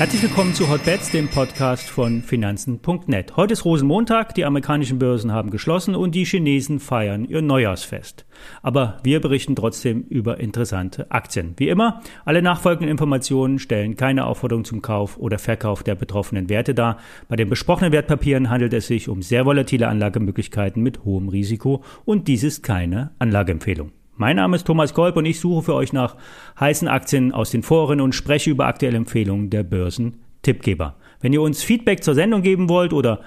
Herzlich willkommen zu Hotbets, dem Podcast von Finanzen.net. Heute ist Rosenmontag, die amerikanischen Börsen haben geschlossen und die Chinesen feiern ihr Neujahrsfest. Aber wir berichten trotzdem über interessante Aktien. Wie immer, alle nachfolgenden Informationen stellen keine Aufforderung zum Kauf oder Verkauf der betroffenen Werte dar. Bei den besprochenen Wertpapieren handelt es sich um sehr volatile Anlagemöglichkeiten mit hohem Risiko und dies ist keine Anlageempfehlung. Mein Name ist Thomas Kolb und ich suche für euch nach heißen Aktien aus den Foren und spreche über aktuelle Empfehlungen der Börsen-Tippgeber. Wenn ihr uns Feedback zur Sendung geben wollt oder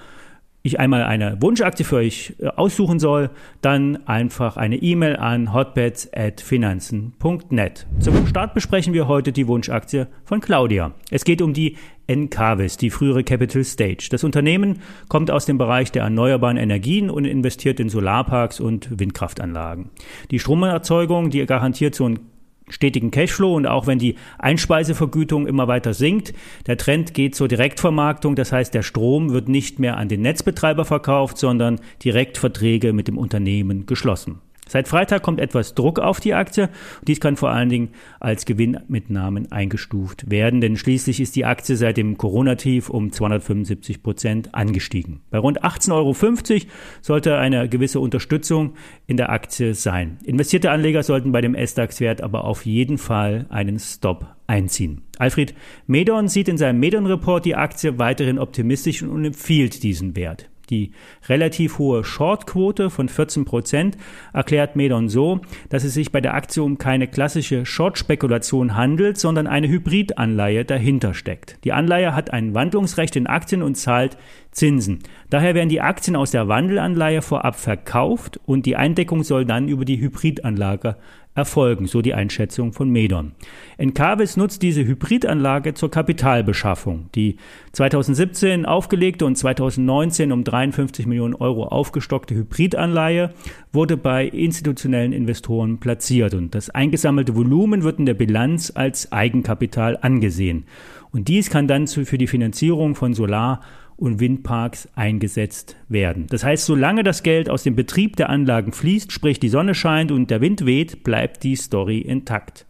ich einmal eine Wunschaktie für euch äh, aussuchen soll, dann einfach eine E-Mail an hotbets@finanzen.net. Zum Start besprechen wir heute die Wunschaktie von Claudia. Es geht um die Encavis, die frühere Capital Stage. Das Unternehmen kommt aus dem Bereich der erneuerbaren Energien und investiert in Solarparks und Windkraftanlagen. Die Stromerzeugung, die garantiert so ein stetigen Cashflow und auch wenn die Einspeisevergütung immer weiter sinkt, der Trend geht zur Direktvermarktung, das heißt der Strom wird nicht mehr an den Netzbetreiber verkauft, sondern Direktverträge mit dem Unternehmen geschlossen. Seit Freitag kommt etwas Druck auf die Aktie. Dies kann vor allen Dingen als Gewinnmitnahmen eingestuft werden, denn schließlich ist die Aktie seit dem Corona-Tief um 275 Prozent angestiegen. Bei rund 18,50 Euro sollte eine gewisse Unterstützung in der Aktie sein. Investierte Anleger sollten bei dem S-DAX-Wert aber auf jeden Fall einen Stop einziehen. Alfred Medon sieht in seinem Medon-Report die Aktie weiterhin optimistisch und empfiehlt diesen Wert. Die relativ hohe Shortquote von 14 Prozent erklärt Medon so, dass es sich bei der Aktie um keine klassische Short-Spekulation handelt, sondern eine Hybridanleihe dahinter steckt. Die Anleihe hat ein Wandlungsrecht in Aktien und zahlt Zinsen. Daher werden die Aktien aus der Wandelanleihe vorab verkauft und die Eindeckung soll dann über die Hybridanlage erfolgen, so die Einschätzung von Medon. Encarvis nutzt diese Hybridanlage zur Kapitalbeschaffung. Die 2017 aufgelegte und 2019 um 53 Millionen Euro aufgestockte Hybridanleihe wurde bei institutionellen Investoren platziert und das eingesammelte Volumen wird in der Bilanz als Eigenkapital angesehen. Und dies kann dann für die Finanzierung von Solar- und Windparks eingesetzt werden. Das heißt, solange das Geld aus dem Betrieb der Anlagen fließt, sprich die Sonne scheint und der Wind weht, bleibt die Story intakt.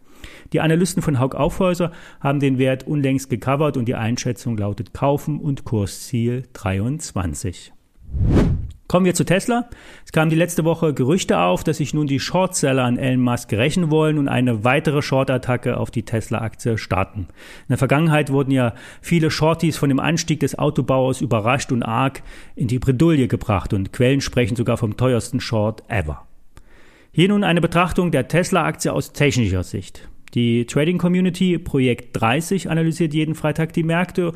Die Analysten von Haug Aufhäuser haben den Wert unlängst gecovert und die Einschätzung lautet Kaufen und Kursziel 23. Kommen wir zu Tesla. Es kamen die letzte Woche Gerüchte auf, dass sich nun die Shortseller an Elon Musk rächen wollen und eine weitere Short-Attacke auf die Tesla-Aktie starten. In der Vergangenheit wurden ja viele Shorties von dem Anstieg des Autobauers überrascht und arg in die Bredouille gebracht und Quellen sprechen sogar vom teuersten Short ever. Hier nun eine Betrachtung der Tesla-Aktie aus technischer Sicht. Die Trading Community Projekt 30 analysiert jeden Freitag die Märkte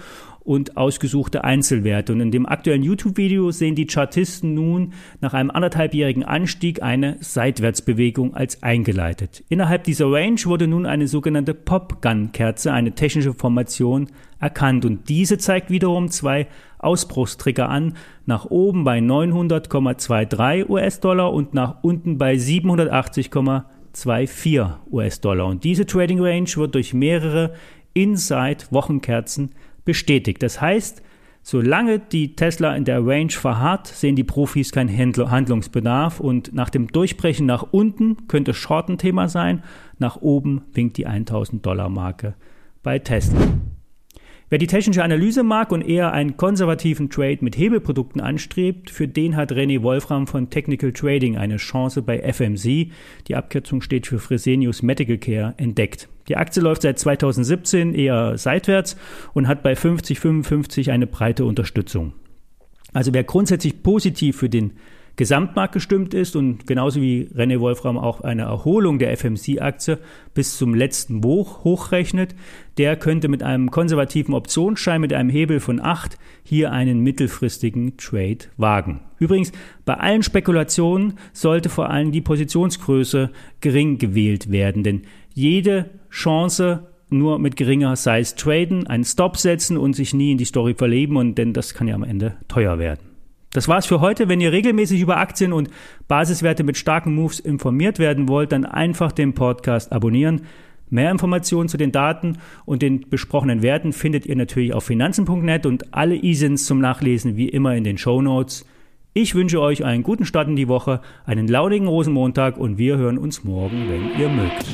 und ausgesuchte Einzelwerte. Und in dem aktuellen YouTube-Video sehen die Chartisten nun nach einem anderthalbjährigen Anstieg eine Seitwärtsbewegung als eingeleitet. Innerhalb dieser Range wurde nun eine sogenannte Pop-Gun-Kerze, eine technische Formation, erkannt. Und diese zeigt wiederum zwei Ausbruchstrigger an, nach oben bei 900,23 US-Dollar und nach unten bei 780,23 2,4 US-Dollar. Und diese Trading Range wird durch mehrere Inside-Wochenkerzen bestätigt. Das heißt, solange die Tesla in der Range verharrt, sehen die Profis keinen Handlungsbedarf und nach dem Durchbrechen nach unten könnte Short ein Thema sein, nach oben winkt die 1000 Dollar Marke bei Tesla. Wer die technische Analyse mag und eher einen konservativen Trade mit Hebelprodukten anstrebt, für den hat René Wolfram von Technical Trading eine Chance bei FMC, die Abkürzung steht für Fresenius Medical Care, entdeckt. Die Aktie läuft seit 2017 eher seitwärts und hat bei 50,55 eine breite Unterstützung. Also wer grundsätzlich positiv für den Gesamtmarkt gestimmt ist und genauso wie René Wolfram auch eine Erholung der FMC-Aktie bis zum letzten Hoch hochrechnet, der könnte mit einem konservativen Optionsschein mit einem Hebel von 8 hier einen mittelfristigen Trade wagen. Übrigens, bei allen Spekulationen sollte vor allem die Positionsgröße gering gewählt werden, denn jede Chance nur mit geringer Size traden, einen Stop setzen und sich nie in die Story verleben und denn das kann ja am Ende teuer werden. Das war's für heute. Wenn ihr regelmäßig über Aktien und Basiswerte mit starken Moves informiert werden wollt, dann einfach den Podcast abonnieren. Mehr Informationen zu den Daten und den besprochenen Werten findet ihr natürlich auf finanzen.net und alle ISINs zum Nachlesen wie immer in den Show Notes. Ich wünsche euch einen guten Start in die Woche, einen launigen Rosenmontag und wir hören uns morgen, wenn ihr mögt.